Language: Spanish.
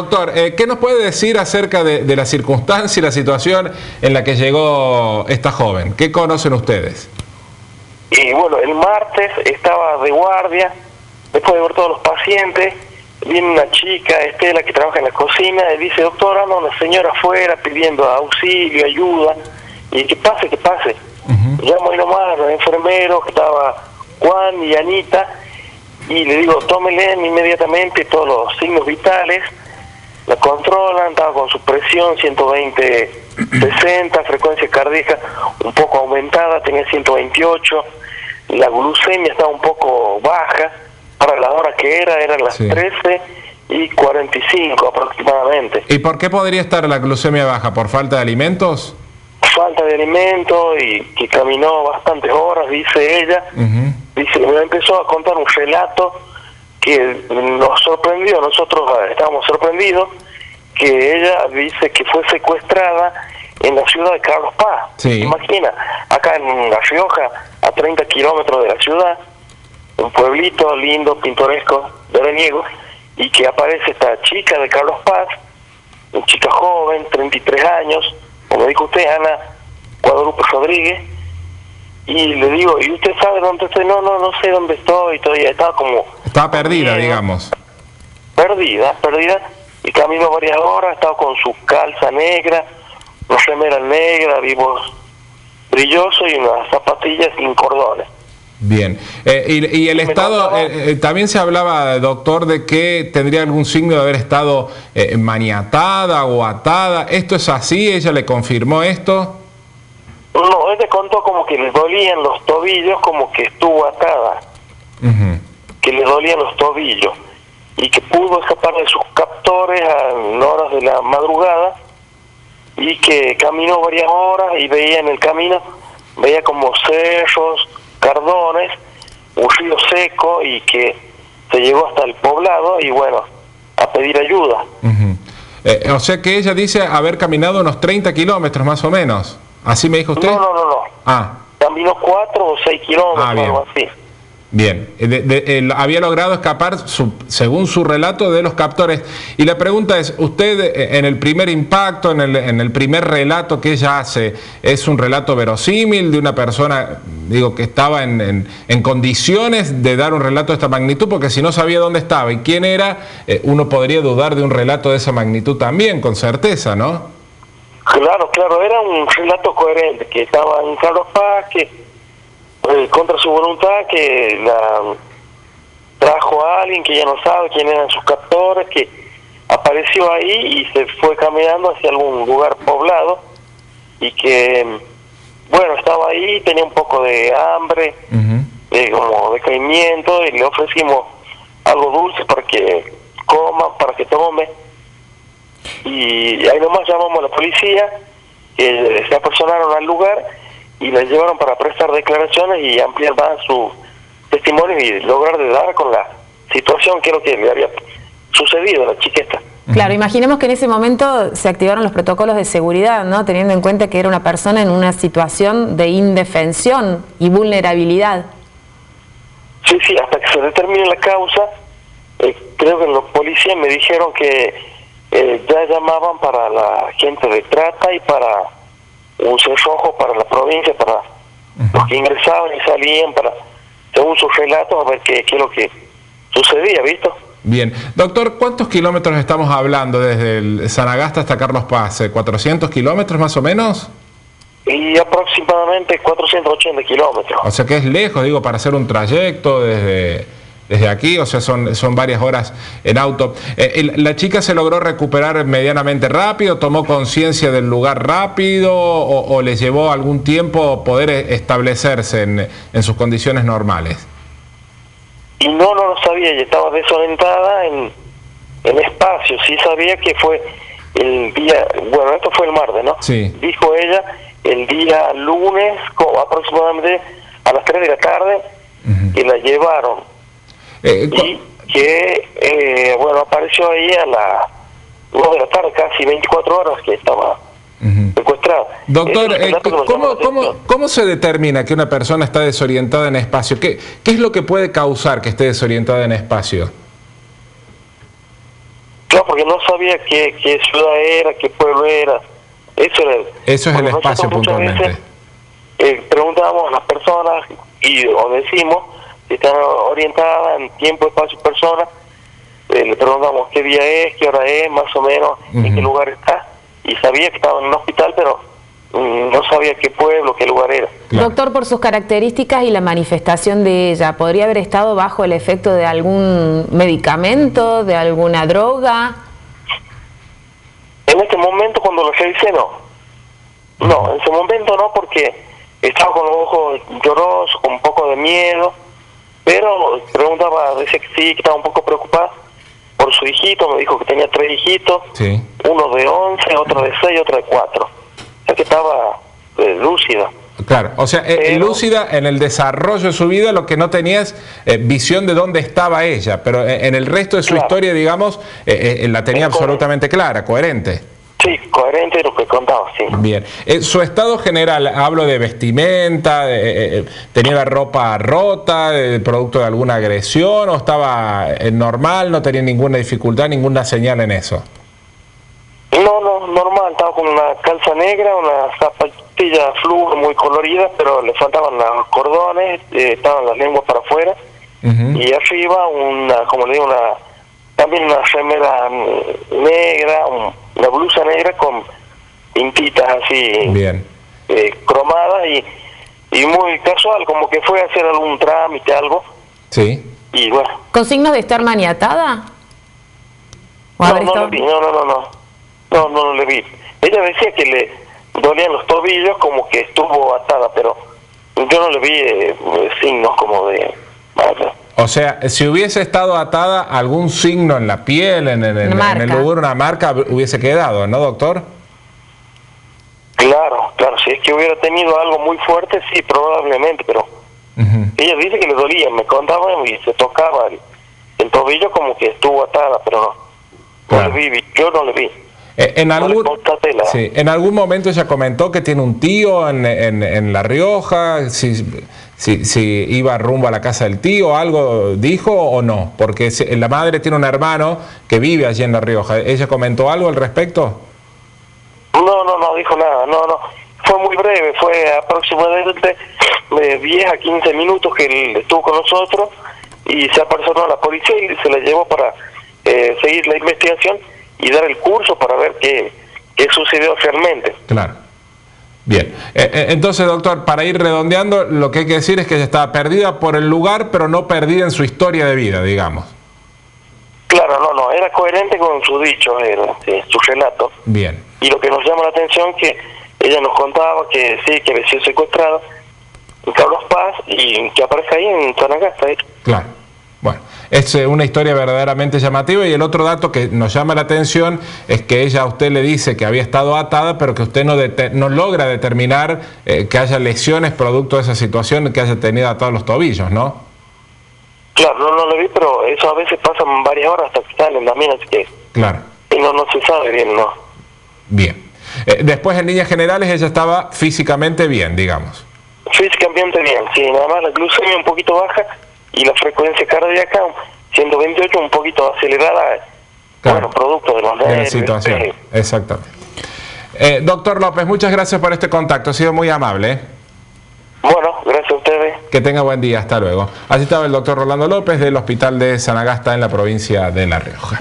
doctor, eh, ¿qué nos puede decir acerca de, la circunstancia y la situación en la que llegó esta joven? ¿Qué conocen ustedes? Y bueno, el martes estaba de guardia, después de ver todos los pacientes, viene una chica, Estela, que trabaja en la cocina, y dice, doctor, anda una señora afuera pidiendo auxilio, ayuda, y que pase, que pase. Llamo ahí nomás a los enfermeros, que estaba Juan y Anita, y le digo, tómele inmediatamente todos los signos vitales, la controlan, estaba con su presión 120, 60, frecuencia cardíaca un poco aumentada, tenía 128, la glucemia estaba un poco baja, para la hora que era, eran las 13 y 45 aproximadamente. ¿Y por qué podría estar la glucemia baja? ¿Por falta de alimentos? Falta de alimentos y que caminó bastantes horas, dice ella. Dice, me empezó a contar un relato que nos sorprendió, nosotros estábamos sorprendidos, que ella dice que fue secuestrada en la ciudad de Carlos Paz. Imagina, acá en La Rioja, a 30 kilómetros de la ciudad, un pueblito lindo, pintoresco, de Reniego, y que aparece esta chica de Carlos Paz, una chica joven, 33 años, como dijo usted, Ana Guadalupe Rodríguez, y le digo, ¿y usted sabe dónde estoy? No, no, no sé dónde estoy, todavía estaba como... Estaba perdida, digamos. Perdida, perdida, y camino varias horas, estaba con su calza negra, una remera negra, vivos brilloso y unas zapatillas sin cordones. Bien. Eh, y, el Estado, eh, eh, también se hablaba, doctor, de que tendría algún signo de haber estado maniatada o atada. ¿Esto es así? ¿Ella le confirmó esto? No, ella contó como que le dolían los tobillos, como que estuvo atada. Que le dolían los tobillos. Y que pudo escapar de sus captores a horas de la madrugada. Y que caminó varias horas y veía en el camino, veía como cerros Cardones, un río seco y que se llegó hasta el poblado y bueno, a pedir ayuda. Eh, o sea que ella dice haber caminado unos 30 kilómetros más o menos. ¿Así me dijo usted? No, no, no. no. Ah. Caminó 4 o 6 kilómetros, ah, algo así. Bien, eh, había logrado escapar, según su relato, de los captores. Y la pregunta es, usted eh, en el primer impacto, en el, en el primer relato que ella hace, ¿es un relato verosímil de una persona, digo, que estaba en, en, condiciones de dar un relato de esta magnitud? Porque si no sabía dónde estaba y quién era, eh, uno podría dudar de un relato de esa magnitud también, con certeza, ¿no? Claro, claro, era un relato coherente, que estaba en Carlos Paz, que eh, contra su voluntad que la trajo a alguien que ya no sabe quién eran sus captores, que apareció ahí y se fue caminando hacia algún lugar poblado y que, bueno, estaba ahí, tenía un poco de hambre, eh, como decaimiento y le ofrecimos algo dulce para que coma, para que tome. Y ahí nomás llamamos a la policía, que se apersonaron al lugar y la llevaron para prestar declaraciones y ampliar más su testimonio y lograr de dar con la situación que lo que le había sucedido a la chiqueta. Claro, imaginemos que en ese momento se activaron los protocolos de seguridad, ¿no? Teniendo en cuenta que era una persona en una situación de indefensión y vulnerabilidad. Sí, sí, hasta que se determine la causa, eh, creo que los policías me dijeron que eh, ya llamaban para la gente de trata y para un rojo para la provincia, para los que ingresaban y salían, para según sus relatos, a ver qué, qué es lo que sucedía, ¿visto? Bien. Doctor, ¿cuántos kilómetros estamos hablando desde el Sanagasta hasta Carlos Paz? ¿400 kilómetros más o menos? Y aproximadamente 480 kilómetros. O sea que es lejos, digo, para hacer un trayecto desde desde aquí, o sea, son, son varias horas en auto. Eh, ¿La chica se logró recuperar medianamente rápido? ¿Tomó conciencia del lugar rápido o, le llevó algún tiempo poder establecerse en, en sus condiciones normales? Y no, no lo sabía, ella estaba desorientada en, en espacio, sí sabía que fue el día, bueno, esto fue el martes, ¿no? Sí. Dijo ella el día lunes, aproximadamente a las 3 de la tarde, que la llevaron eh, y que, eh, bueno, apareció ahí a las 2 de la tarde, casi 24 horas que estaba secuestrado. Doctor, eh, ¿cómo, cómo, cómo, se determina que una persona está desorientada en espacio? ¿Qué, ¿Qué es lo que puede causar que esté desorientada en espacio? Lo porque no sabía qué, qué ciudad era, qué pueblo era. Eso era. Eso es el espacio puntualmente. veces, eh, preguntábamos a las personas y o decimos están orientadas en tiempo, espacio y persona. Eh, le preguntamos qué día es, qué hora es, más o menos, en qué lugar está. Y sabía que estaba en un hospital, pero mm, no sabía qué pueblo, qué lugar era. Claro. Doctor, por sus características y la manifestación de ella, ¿podría haber estado bajo el efecto de algún medicamento, de alguna droga? En este momento, cuando lo revisé, no. No, en ese momento no, porque estaba con los ojos llorosos, con un poco de miedo. Pero preguntaba, decía que sí, que estaba un poco preocupada por su hijito. Me dijo que tenía tres hijitos: Sí. uno de 11, otro de 6 y otro de 4. O sea que estaba eh, lúcida. Claro, o sea, eh, Pero- lúcida en el desarrollo de su vida lo que no tenía es eh, visión de dónde estaba ella, pero en el resto de su Claro. historia, digamos, eh, la tenía absolutamente clara, coherente. Sí, coherente lo que contaba, sí. Bien. Eh, su estado general, hablo de vestimenta, de, eh, eh, tenía la ropa rota, de, producto de alguna agresión, o estaba eh, normal, no tenía ninguna dificultad, ninguna señal en eso. No, no, normal, estaba con una calza negra, una zapatilla flúor muy colorida, pero le faltaban los cordones, eh, estaban las lenguas para afuera, Ujú. y arriba una, como le digo, una, también una remera mm, negra, un- una blusa negra con pintitas así Bien. eh, cromadas y, y muy casual, como que fue a hacer algún trámite, algo, Sí. y bueno, ¿Con signos de estar maniatada? ¿O no, no estado- le vi, no, no, no, no, no, no, no le vi. Ella decía que le dolían los tobillos como que estuvo atada, pero yo no le vi eh, signos como de... vaya. O sea, si hubiese estado atada algún signo en la piel, en, en- en- el lugar, una marca, hubiese quedado, ¿no, doctor? Claro, claro, si es que hubiera tenido algo muy fuerte, sí, probablemente, pero Ujú. ella dice que le dolía, me contaba y se tocaba el, el tobillo como que estuvo atada, pero no, no Claro. le vi, yo no le vi. Eh, algún, sí, en algún momento ella comentó que tiene un tío en, en- en La Rioja, si, si, si iba rumbo a la casa del tío, algo dijo o no, porque la madre tiene un hermano que vive allí en La Rioja. ¿Ella comentó algo al respecto? No, no, no dijo nada, no, no. Fue muy breve, fue aproximadamente de 10 a 15 minutos que él estuvo con nosotros y se apersonó a la policía y se la llevó para eh, seguir la investigación y dar el curso para ver qué, qué sucedió realmente. Claro. Bien. Eh, eh, entonces, doctor, para ir redondeando, lo que hay que decir es que ella estaba perdida por el lugar, pero no perdida en su historia de vida, digamos. Claro, no, no, era coherente con su dicho, era, sí, su relato. Bien. Y lo que nos llama la atención que ella nos contaba que sí, que había sido secuestrada en Carlos Paz y que aparece ahí en Zanagasta. ahí. Claro. Bueno, es eh, una historia verdaderamente llamativa y el otro dato que nos llama la atención es que ella a usted le dice que había estado atada, pero que usted no, no logra determinar eh, que haya lesiones producto de esa situación que haya tenido atados los tobillos, ¿no? Claro, no, no lo vi, pero eso a veces pasan varias horas hasta que salen también, así que Claro. y no, no se sabe bien, ¿no? Bien. Eh, después, en líneas generales, ella estaba físicamente bien, digamos. Físicamente bien, sí, nada más la glucemia un poquito baja y la frecuencia cardíaca 128 un poquito acelerada, Claro. bueno, producto de los de la situación. Exactamente. Eh, doctor López, muchas gracias por este contacto, ha sido muy amable. ¿eh? Bueno, gracias a ustedes. Que tenga buen día, hasta luego. Así estaba el doctor Rolando López del Hospital de Sanagasta en la provincia de La Rioja.